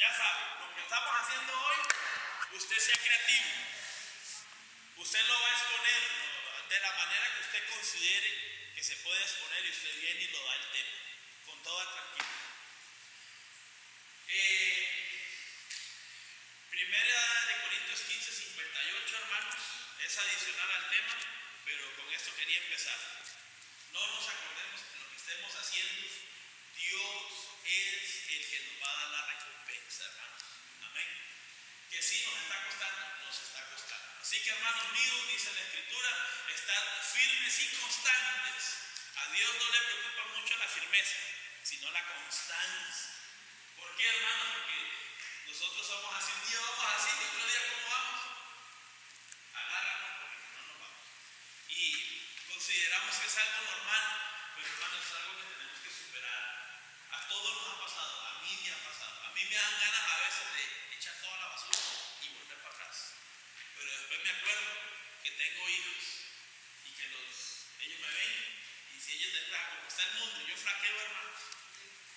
Ya sabe, lo que estamos haciendo hoy, usted sea creativo. Usted lo va a exponer de la manera que usted considere que se puede exponer y usted viene y lo da el tema, con toda tranquilidad. Eh, primera de Corintios 15, 58, hermanos, es adicional al tema, pero con esto quería empezar. No nos acordemos de lo que estemos haciendo, Dios es el que nos va a dar la recompensa, hermanos. Amén. Que sí nos está costando, nos está costando. Así que, hermanos míos, dice la Escritura, están firmes y constantes. A Dios no le preocupa mucho la firmeza, sino la constancia. ¿Por qué, hermanos? Porque nosotros somos así. Un día vamos así, y otro día, ¿cómo vamos? Agárranos porque no nos vamos. Y consideramos que es algo normal, pero hermanos, es algo que tenemos que superar. A todos nos ha pasado, a mí me ha pasado. A mí me dan ganas a veces de echar toda la basura y volver para atrás. Pero después me acuerdo que tengo hijos y que los, ellos me ven y si ellos detrás, como está el mundo, yo flaqueo, hermanos,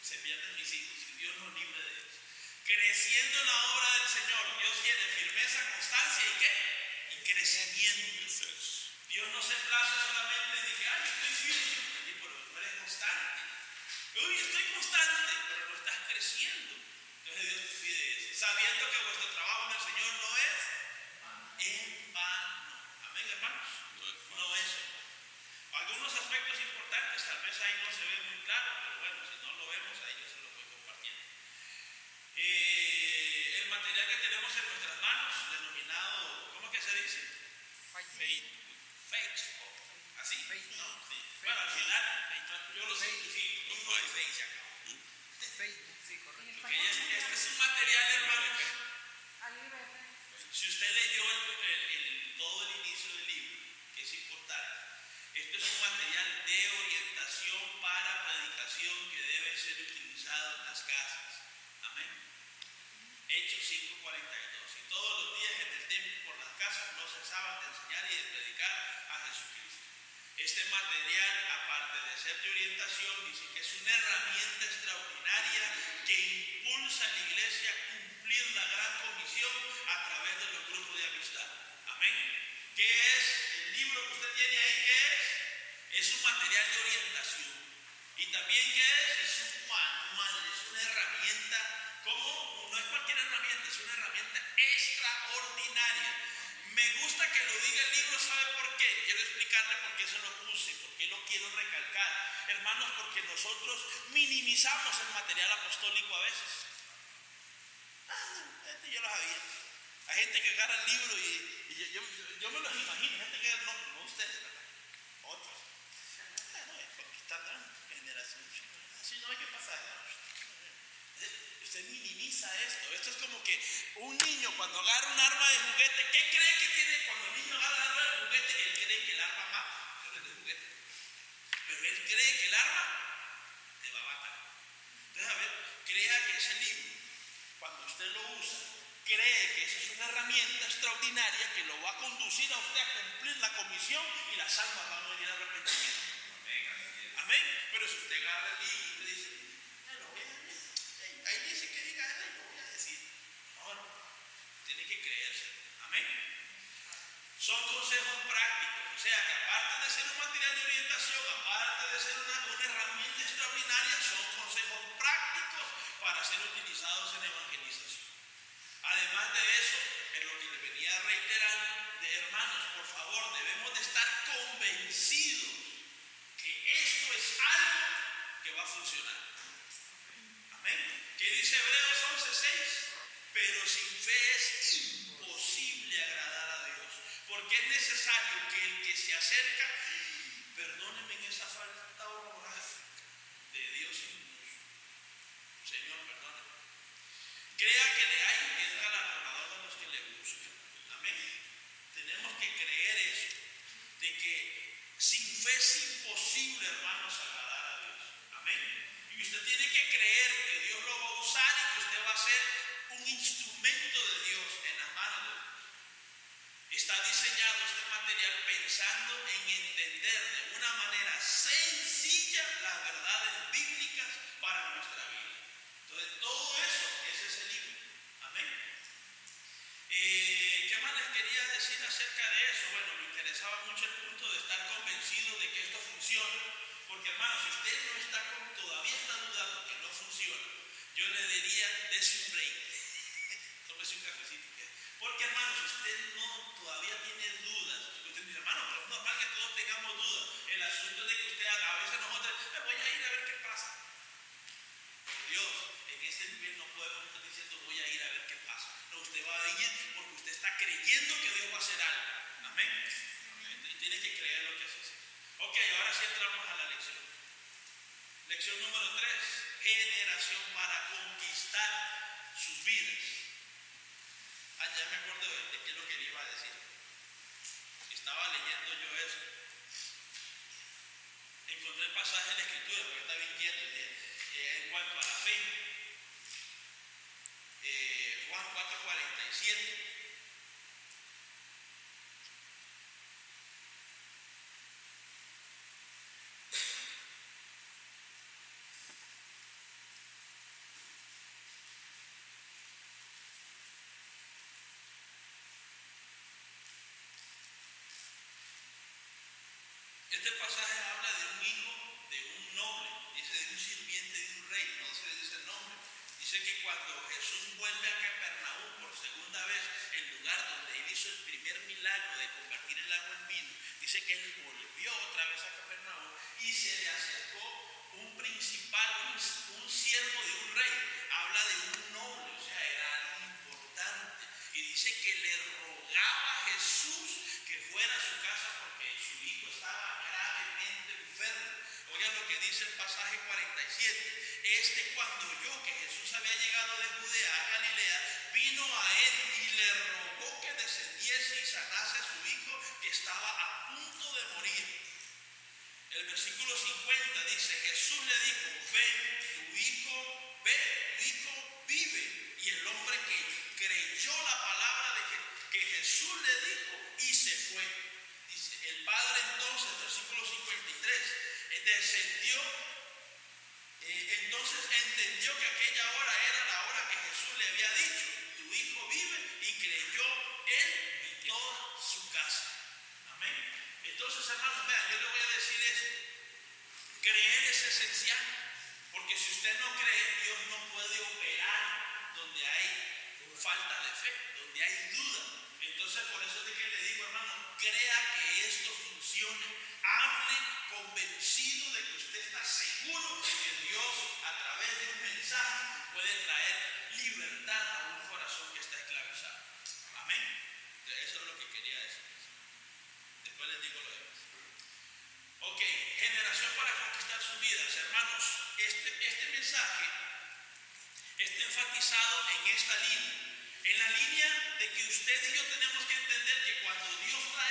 se pierden mis hijos y Dios nos libre de ellos. Creciendo en la obra del Señor, Dios tiene firmeza, constancia y qué? Y crecimiento. Dios no se place solamente de que, ay, estoy firme, pero no eres constante. Uy, estoy constante, pero no estás creciendo. Entonces Dios te sabiendo que vuestro trabajo en el Señor no es en vano. Amén, hermanos. No es en vano. Algunos aspectos importantes, tal vez ahí no se ve muy claro, pero bueno, si no lo vemos, ahí yo se lo voy compartiendo. Eh, el material que tenemos en nuestras manos, denominado, ¿cómo que se dice? Faith. Faith. ¿Así? No, sí. Bueno, al final, yo lo simplifico. No fue faith, se acabó. Facebook, sí, correcto. Porque este este es un material, hermanos. Si usted leyó el- el- el- todo el inicio del libro, que es importante, esto es un material de orientación para predicación que debe ser utilizado en las casas. Amén. Hechos 5:42. Y todos los días en el templo y por las casas no cesaban de enseñar y de predicar a Jesucristo. Este material, aparte de ser de orientación, dice que es una herramienta extraordinaria que impulsa a la iglesia a cumplir la gran comisión a través de los grupos de amistad. Amén. ¿Qué es el libro que usted tiene ahí? ¿Qué es? Es un material de orientación. Y también, ¿qué es? Es un manual, es una herramienta. ¿Cómo? No es cualquier herramienta, es una herramienta extraordinaria. Me gusta que lo diga el libro, ¿sabe por qué? Quiero explicarle por qué se lo puse, por qué lo quiero recalcar. Hermanos, porque nosotros minimizamos el material apostólico a veces. Ah, yo lo sabía. Hay gente que agarra el libro y, yo me los imagino, gente que no, no ustedes, ¿verdad? Otros. Ah, no, es porque está tan generación. Así no hay que pasar. Usted minimiza esto. Esto es como que un niño cuando agarra un arma de juguete, ¿qué cree que tiene cuando el niño agarra el arma de juguete? Él cree que el arma mata, pero es de juguete. Pero él cree que el arma te va a matar. Entonces, a ver, crea que ese libro, cuando usted lo usa, cree que esa es una herramienta extraordinaria que lo va a conducir a usted a cumplir la comisión y las almas van a venir al arrepentimiento. Amén. Pero si usted agarra el libro y usted dice, "Ah, lo voy a leer". Ahí- ahí dice que diga, "Ay, lo voy a decir. No, no. Tiene que creerse. Amén. Son consejos prácticos. O sea, que aparte de ser un material de orientación, aparte de ser una, herramienta extraordinaria, son consejos prácticos para ser utilizados en evangelización. Además de eso, en lo que le venía reiterando, de hermanos, por favor, debemos de estar convencidos que esto es algo que va a funcionar. es un rey. Tómese un cafecito. ¿qué? Porque hermano, si usted no todavía tiene dudas, usted dice, hermano, pero no para que todos tengamos dudas. El asunto es de que Este pasaje habla de un hijo, de un noble, dice de un sirviente de un rey, no se dice el nombre. Dice que cuando Jesús vuelve a Capernaum por segunda vez, que esto funcione, hable convencido de que usted está seguro de que Dios a través de un mensaje puede traer libertad a un corazón que está esclavizado. Amén. Eso es lo que quería decir. Después les digo lo demás. Ok, generación para conquistar sus vidas. Hermanos, este, este mensaje está enfatizado en esta línea. En la línea de que usted y yo tenemos que entender que cuando Dios trae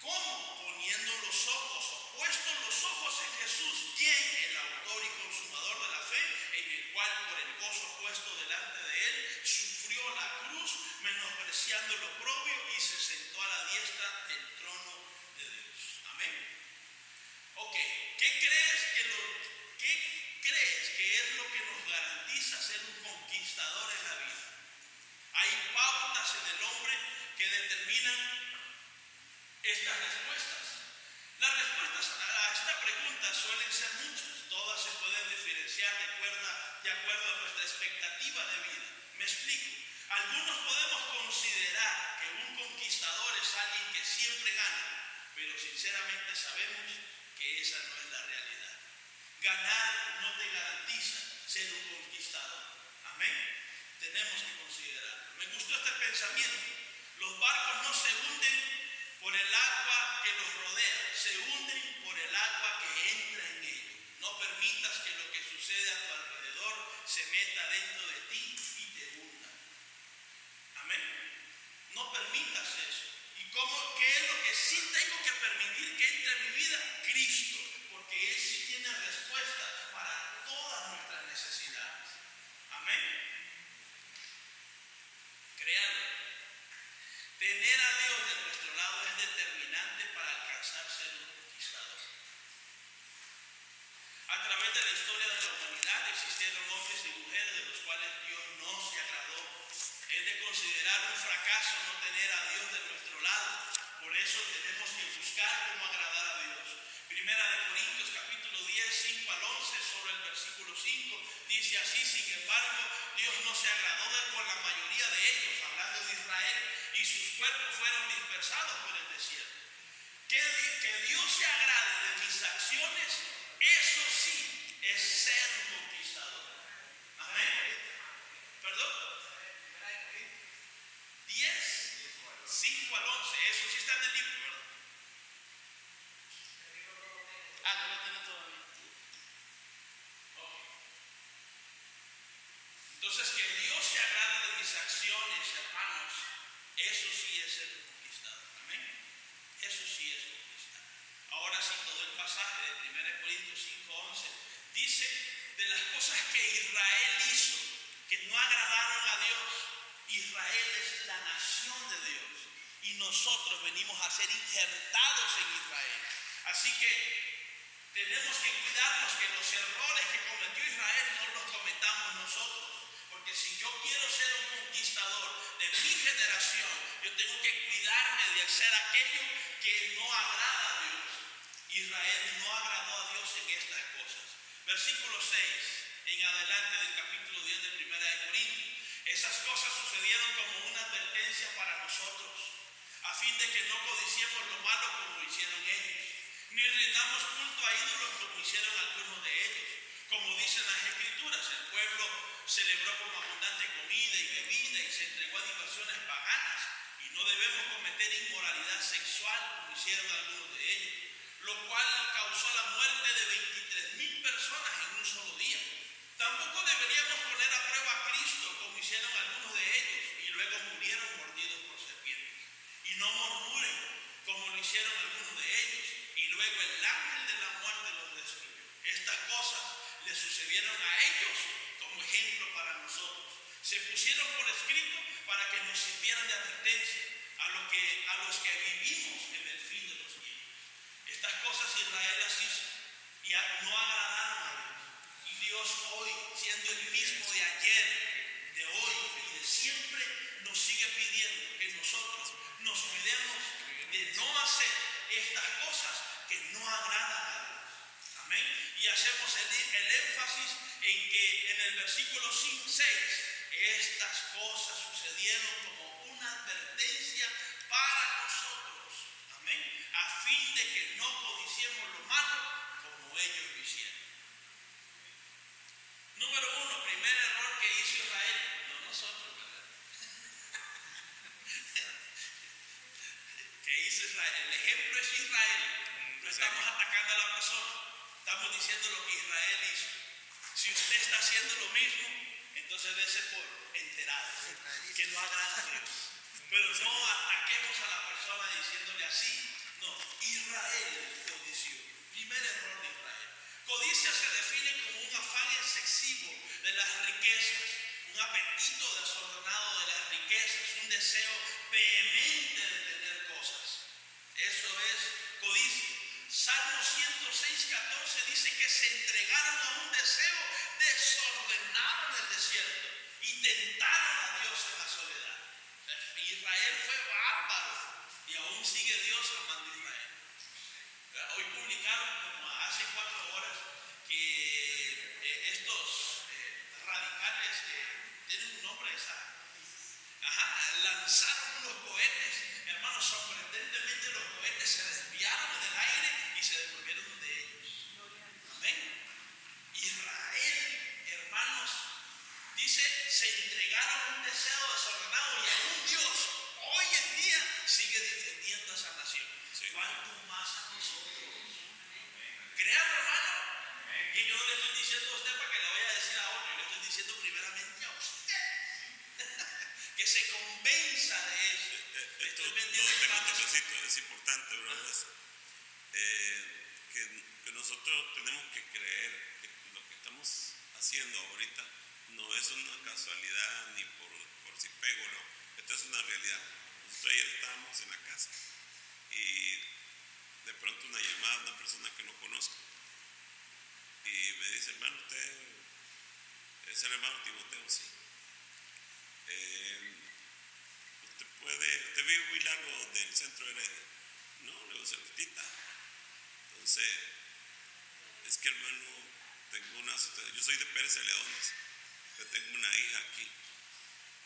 ¿Cómo? Poniendo los ojos, puestos los ojos en Jesús, nosotros venimos a ser injertados en Israel. Así que tenemos que cuidarnos que los errores que cometió Israel no los cometamos nosotros. Porque si yo quiero ser un conquistador de mi generación, yo tengo que cuidarme de hacer aquello que no agrada a Dios. Israel no agradó a Dios en estas cosas. Versículo 6. sirvieran de advertencia a, lo que, a los que vivimos se entregaron a un deseo desordenado en el desierto y tentaron a hermano Timoteo, sí. Eh, usted puede, usted vive muy largo del centro de Heredia. No, le voy a Entonces, es que hermano, tengo una, yo soy de Pérez de León, yo tengo una hija aquí,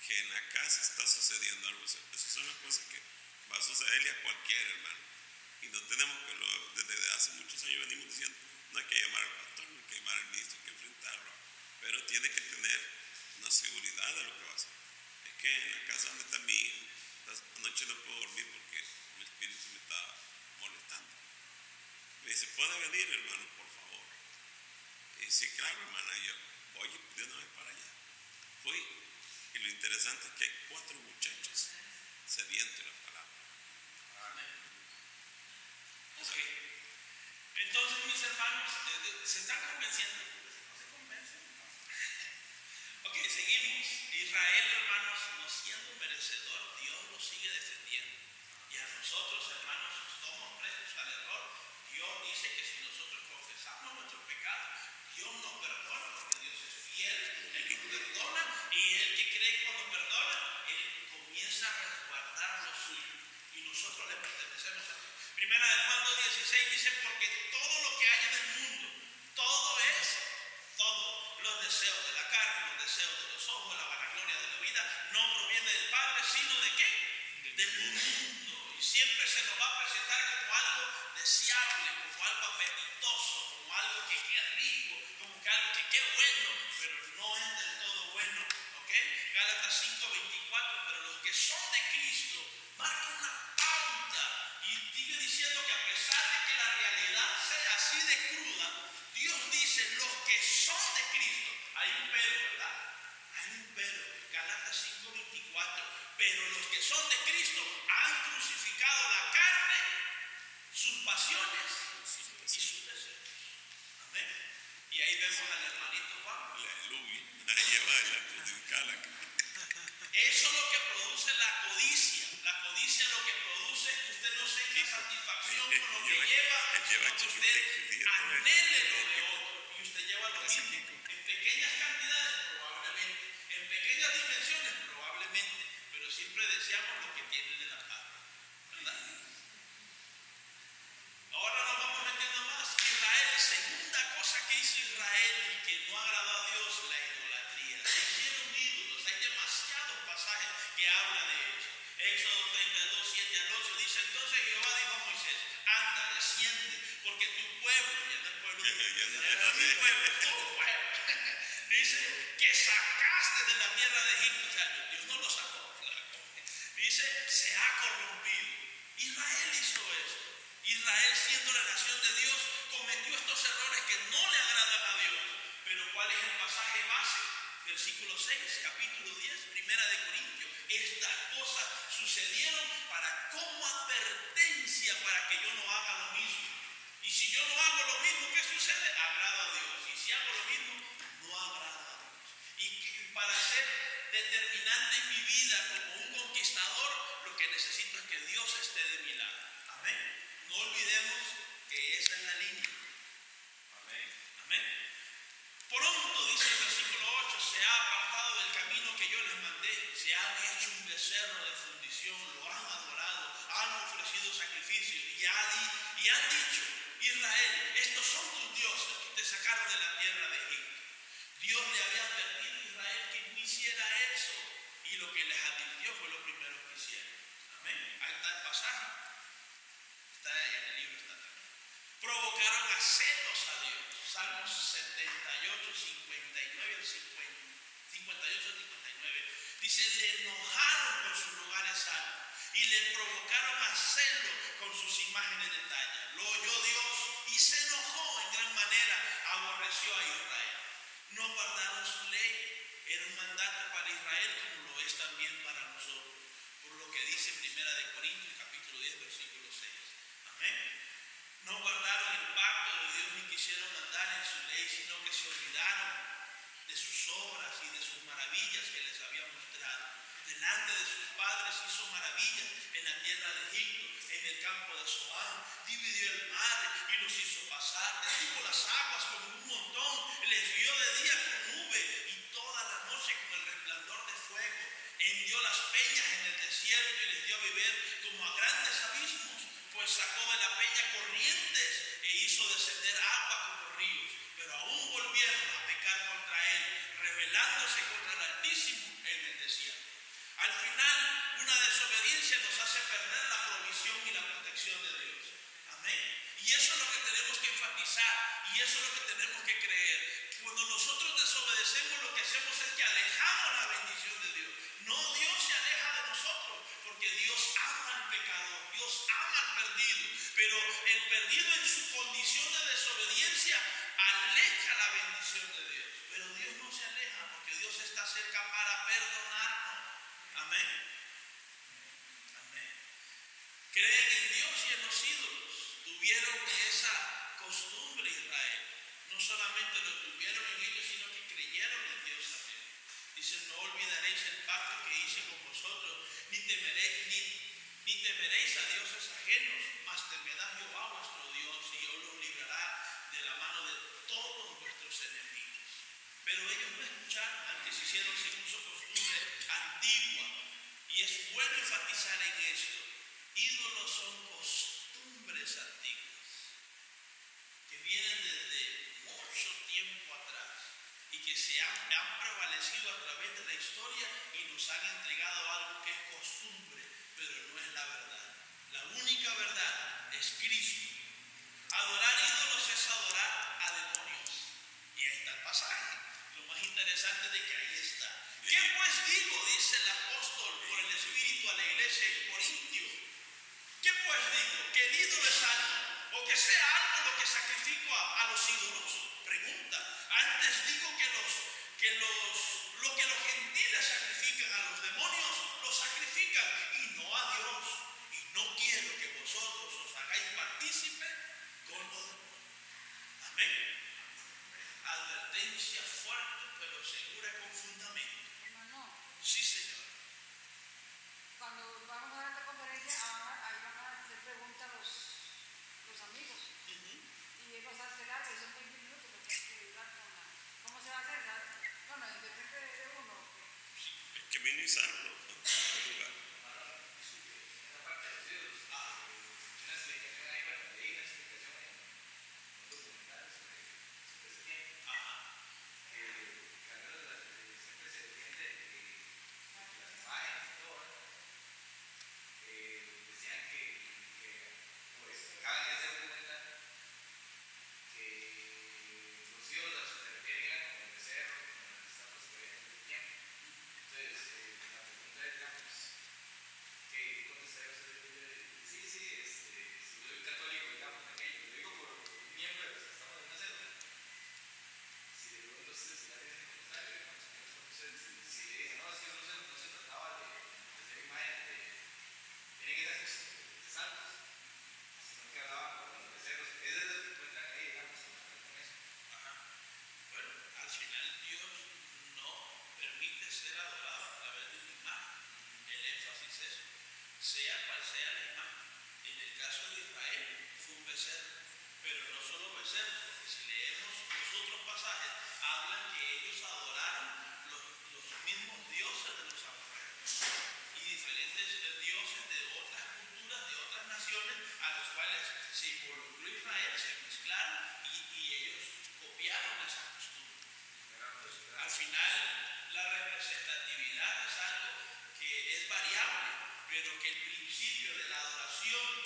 que en la casa está sucediendo algo. Esas son las cosas que va a sucederle a cualquier hermano. Y no tenemos que, desde hace muchos años venimos diciendo, no hay que llamar al pastor, no hay que llamar al ministro, hay que pero tiene que tener una seguridad de lo que va a hacer. Es que en la casa donde está mi hijo, anoche no puedo dormir porque mi espíritu me está molestando. Me dice, ¿puede venir, hermano, por favor? Y dice, claro, hermana, yo, oye, de una vez para allá. Fui. Y lo interesante es que hay cuatro muchachos sedientos de la palabra. Amén. Ok. Entonces, mis hermanos, eh, se están convenciendo. Israel, hermanos, no siendo merecedor, Dios lo sigue defendiendo. Y a nosotros, hermanos, apreciamos lo que tiene tus sacrificios. Y, han dicho, Israel, estos son tus dioses que te sacaron de la tierra de Egipto. Dios le había advertido a Israel que no hiciera eso. Y lo que les advirtió fue lo primero que hicieron. Amén. Ahí está el pasaje. Está ahí en el libro, está también. Provocaron a celos a Dios. Salmos 78, 59 al 58, 59. Dice, le enojaron por sus lugares santos y le provocaron a hacerlo con sus imágenes de talla. Lo oyó Dios y se enojó en gran manera, aborreció a Israel. No guardaron su ley, era un mandato para Israel como lo es también para nosotros, por lo que dice Primera de Corintios capítulo 10 versículo 6. Amén. No guardaron el pacto han, han prevalecido a través de la historia y nos han entregado algo que es costumbre, pero no es la verdad. La única verdad es Cristo. Adorar ídolos es adorar a demonios. Y ahí está el pasaje. Lo más interesante de que ahí está. ¿Qué pues digo? Dice el apóstol por el Espíritu a la iglesia en Corintio. ¿Qué pues digo? ¿Que el ídolo es algo? ¿O que sea algo lo que sacrifico a, a los ídolos? Pregunta. Antes digo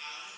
God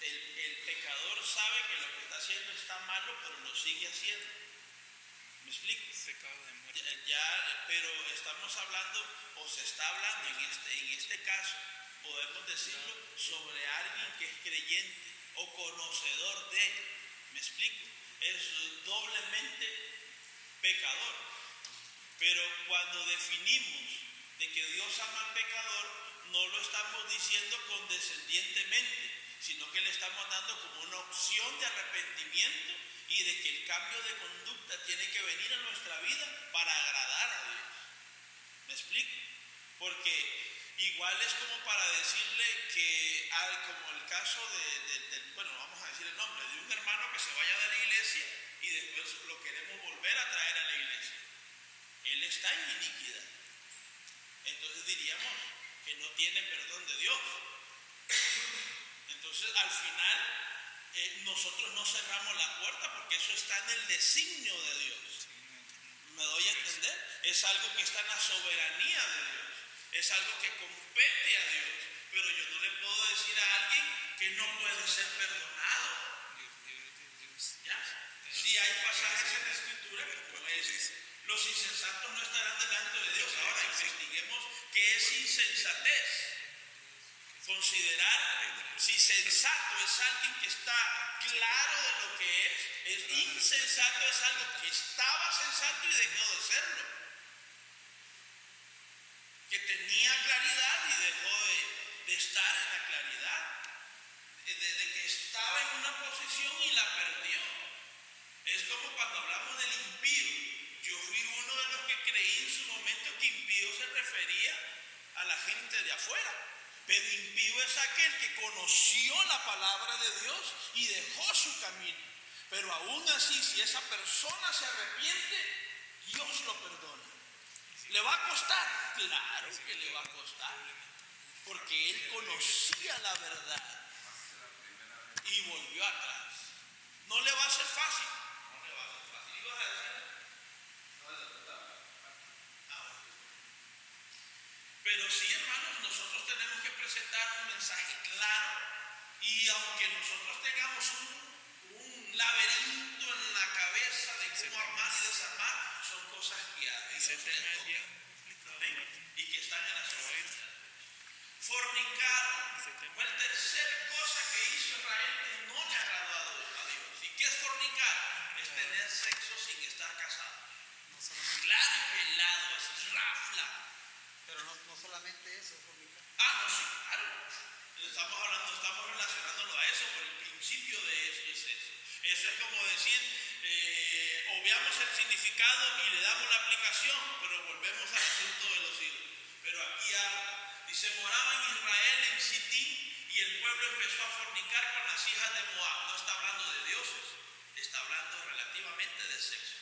El, pecador sabe que lo que está haciendo está malo, pero lo sigue haciendo. ¿Me explico? pecado de muerte. Ya, pero estamos hablando, o se está hablando en este, en este caso, podemos decirlo, sobre alguien que es creyente o conocedor de. ¿Me explico? Es doblemente pecador. Pero cuando definimos de que Dios ama al pecador, no lo estamos diciendo condescendientemente sino que le estamos dando como una opción de arrepentimiento y de que el cambio de conducta tiene que venir a nuestra vida para agradar a Dios. ¿Me explico? Porque igual es como para decirle que, al, como el caso de, de, bueno, vamos a decir el nombre, de un hermano que se vaya de la iglesia y después lo queremos volver a traer a la iglesia. Él está en iniquidad. Entonces diríamos que no tiene perdón de Dios. Entonces, al final, eh, nosotros no cerramos la puerta porque eso está en el designio de Dios. ¿Me doy a entender? Es algo que está en la soberanía de Dios. Es algo que compete a Dios. Pero yo no le puedo decir a alguien que no puede ser perdonado. ¿Ya? Si hay pasajes en la escritura que como es, los insensatos no estarán delante de Dios. Ahora investiguemos qué es insensatez. Considerar si sensato es alguien que está claro de lo que es, es insensato es algo que estaba sensato y dejó de serlo. Que tenía claridad y dejó de, de estar en la claridad. De, de que estaba en una posición y la perdió. Es como cuando hablamos del impío. Yo fui uno de los que creí en su momento que impío se refería a la gente de afuera. Pero impío es aquel que conoció la palabra de Dios y dejó su camino. Pero aún así, si esa persona se arrepiente, Dios lo perdona. ¿Le va a costar? Claro que le va a costar. Porque él conocía la verdad y volvió atrás. No le va a ser fácil. No le va a ser fácil. ¿Ibas a decir? Ah, bueno. Pero sí, hermanos, nosotros tenemos que presentar un mensaje claro y aunque nosotros tengamos un, un laberinto en la cabeza de cómo armar y desarmar, son cosas que a Dios. Y que están en la soberanía. Fornicar fue la tercera cosa que hizo Israel que no le agradó a Dios. ¿Y qué es fornicar? Es tener sexo sin estar casado. Claro y pelado, así rafla. pero no, no eso. Ah, no, sí, claro. Estamos hablando, estamos relacionándolo a eso, por el principio de eso es eso. Eso es como decir, eh, obviamos el significado y le damos la aplicación, pero volvemos al asunto de los hijos. Pero aquí habla, dice, moraba en Israel en Sitín y el pueblo empezó a fornicar con las hijas de Moab. No está hablando de dioses, está hablando relativamente de sexo.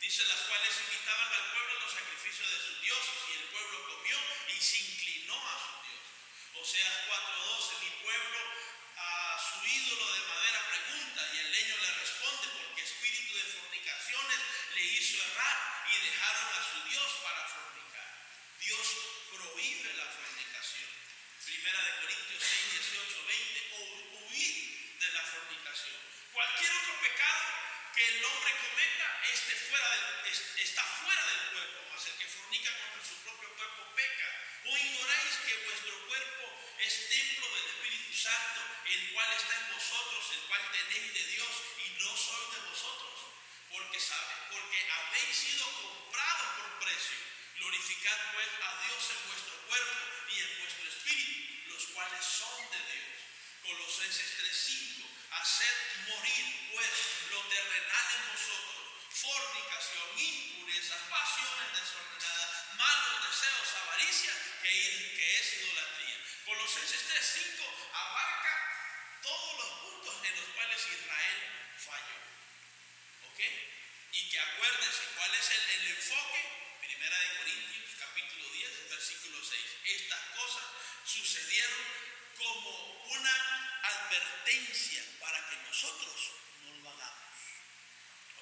Dice las cuales invitaban al pueblo los sacrificios de sus dioses y el pueblo comió y se inclinó a sus dioses. Oseas 4:12, mi pueblo a su ídolo de madera pregunta y el leño le responde porque espíritu de fornicaciones le hizo errar y dejaron a su Dios para fornicar. Dios prohíbe la fornicación. Primera de Corintios 6, 18, 20, o huir de la fornicación. Cualquier otro pecado que el hombre cometa este fuera del- es- está fuera del cuerpo, mas el que fornica contra su propio cuerpo peca. ¿O ignoráis que vuestro cuerpo es templo del Espíritu Santo, el cual está en vosotros, el cual tenéis de Dios y no sois de vosotros? Porque sabe, porque habéis sido comprados por precio. Glorificad pues a Dios en vuestro cuerpo y en vuestro espíritu, los cuales son de Dios. Colosenses 3:5 Haced morir pues lo terrenal en vosotros, fornicación, impurezas, pasiones desordenadas, malos deseos, avaricia, que es, que es idolatría. Colosenses 3:5 abarca todos los puntos en los cuales Israel falló. ¿Ok? Y que acuérdense cuál es el, el enfoque. Primera de Corintios, capítulo 10, versículo 6. Estas cosas como una advertencia para que nosotros no lo hagamos.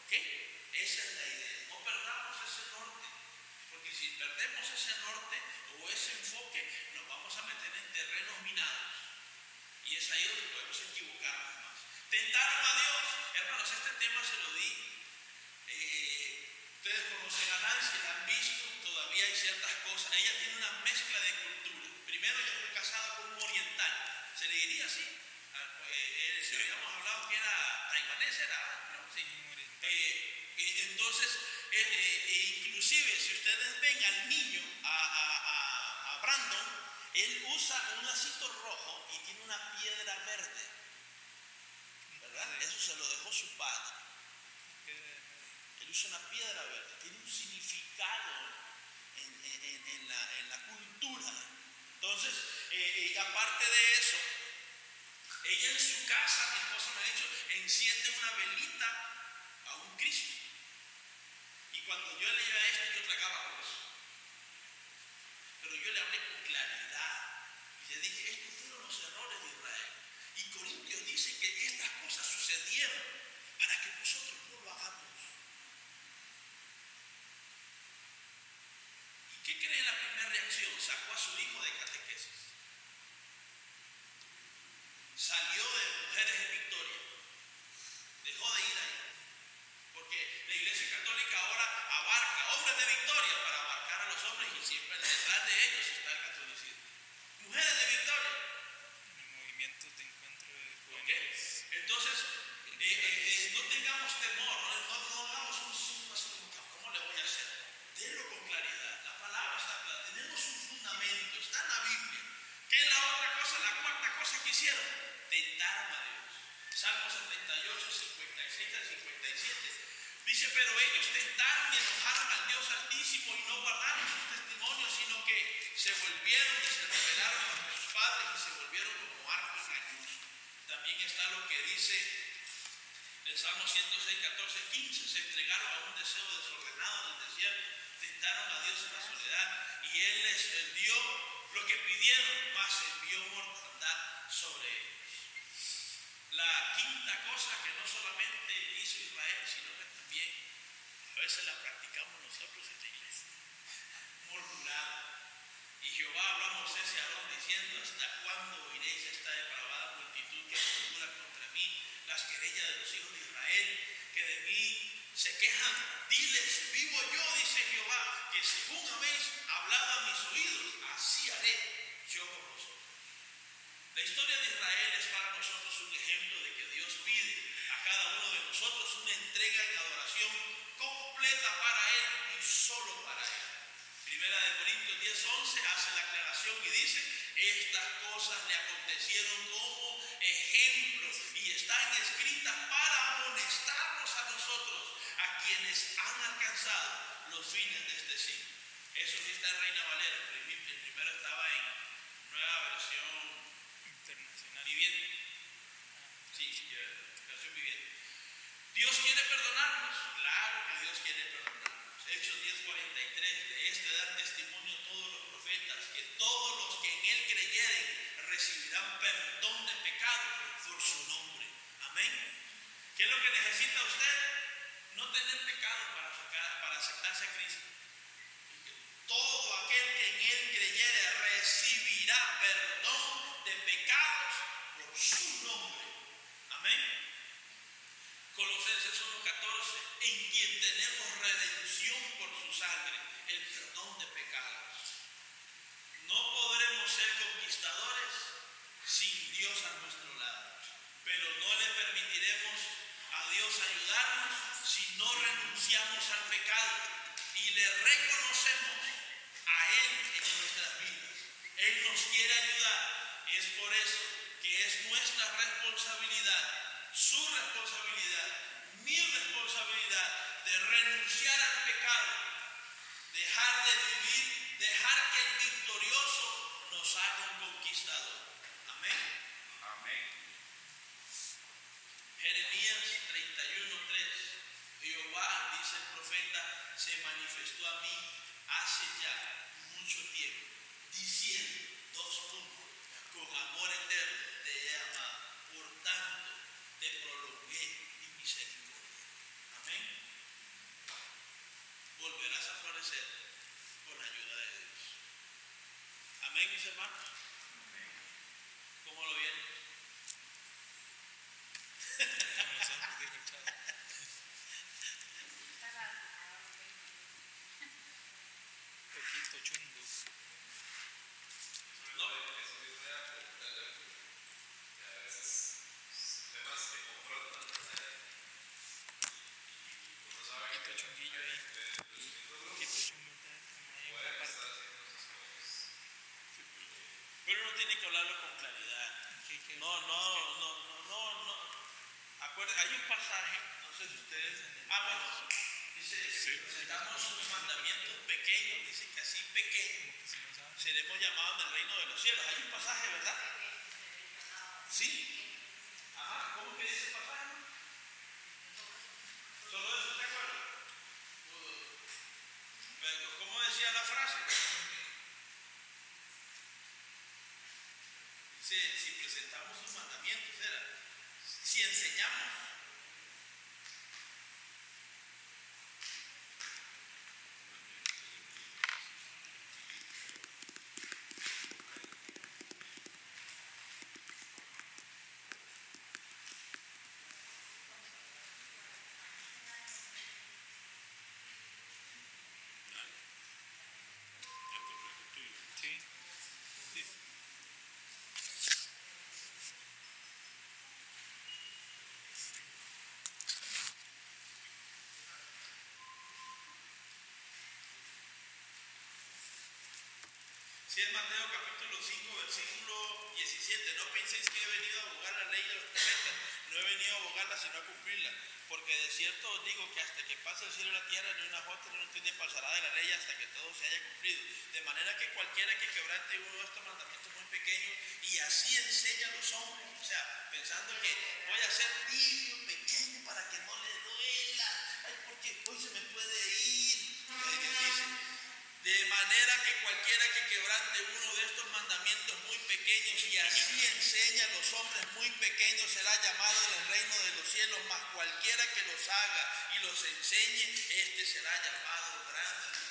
¿Ok? Esa es la idea. No perdamos ese norte. Porque si perdemos ese norte o ese enfoque, nos vamos a meter en terrenos minados. Y es ahí donde podemos equivocarnos más. Tentaron a Dios. Hermanos, este tema se lo di. Eh, ustedes conocen a Nancy, la han visto. Todavía hay ciertas cosas. Ella tiene una mezcla de cultura. Primero, ella fue casada con un oriental. ¿Se le diría así? Ah, eh, eh, si habíamos hablado que era taiwanés, era. ¿no? Sí. Eh, eh, entonces, eh, eh, eh, inclusive si ustedes ven al niño, a, a- a- a Brandon, él usa un lacito rojo y tiene una piedra verde. ¿Verdad? Eso se lo dejó su padre. Él usa una piedra verde, tiene un significado en, en- la, en la cultura. Entonces, eh, eh, aparte de eso, ella en su casa, mi esposa me ha dicho, enciende una velita a un Cristo. Y cuando yo leía esto, yo tragaba con eso. Pero yo le hablé con claridad. Y le dije, estos que no solamente hizo Israel, sino que también a veces la practicamos nosotros en la iglesia. Murmurar. Y Jehová habló a Moisés y diciendo, ¿hasta cuándo oiréis esta depravada multitud que murmura contra mí las querellas de los hijos de Israel, que de mí se quejan? Diles gracias a Cristo. English and one. tiene que hablarlo con claridad. No, no, no, no, no. Acuérdense, hay un pasaje, no sé si ustedes. Ah, bueno, dice: presentamos un mandamiento pequeño, dice que así pequeño seremos llamados del reino de los cielos. Hay un pasaje, ¿verdad? Sí, Si es Mateo capítulo 5, versículo 17, no penséis que he venido a abogar la ley de los profetas, no he venido a abogarla sino a cumplirla, porque de cierto os digo que hasta que pase el cielo y la tierra, ni una jota ni un tilde pasará de la ley hasta que todo se haya cumplido. De manera que cualquiera que quebrante uno de estos mandamientos muy pequeños y así enseña a los hombres, o sea, pensando que voy a ser tibio, pequeño, para que no le duela, ay, porque hoy se me puede ir. Ay, que dice, de manera que cualquiera que quebrante uno de estos mandamientos muy pequeños y así enseña a los hombres muy pequeños será llamado en el reino de los cielos, mas cualquiera que los haga y los enseñe, este será llamado grande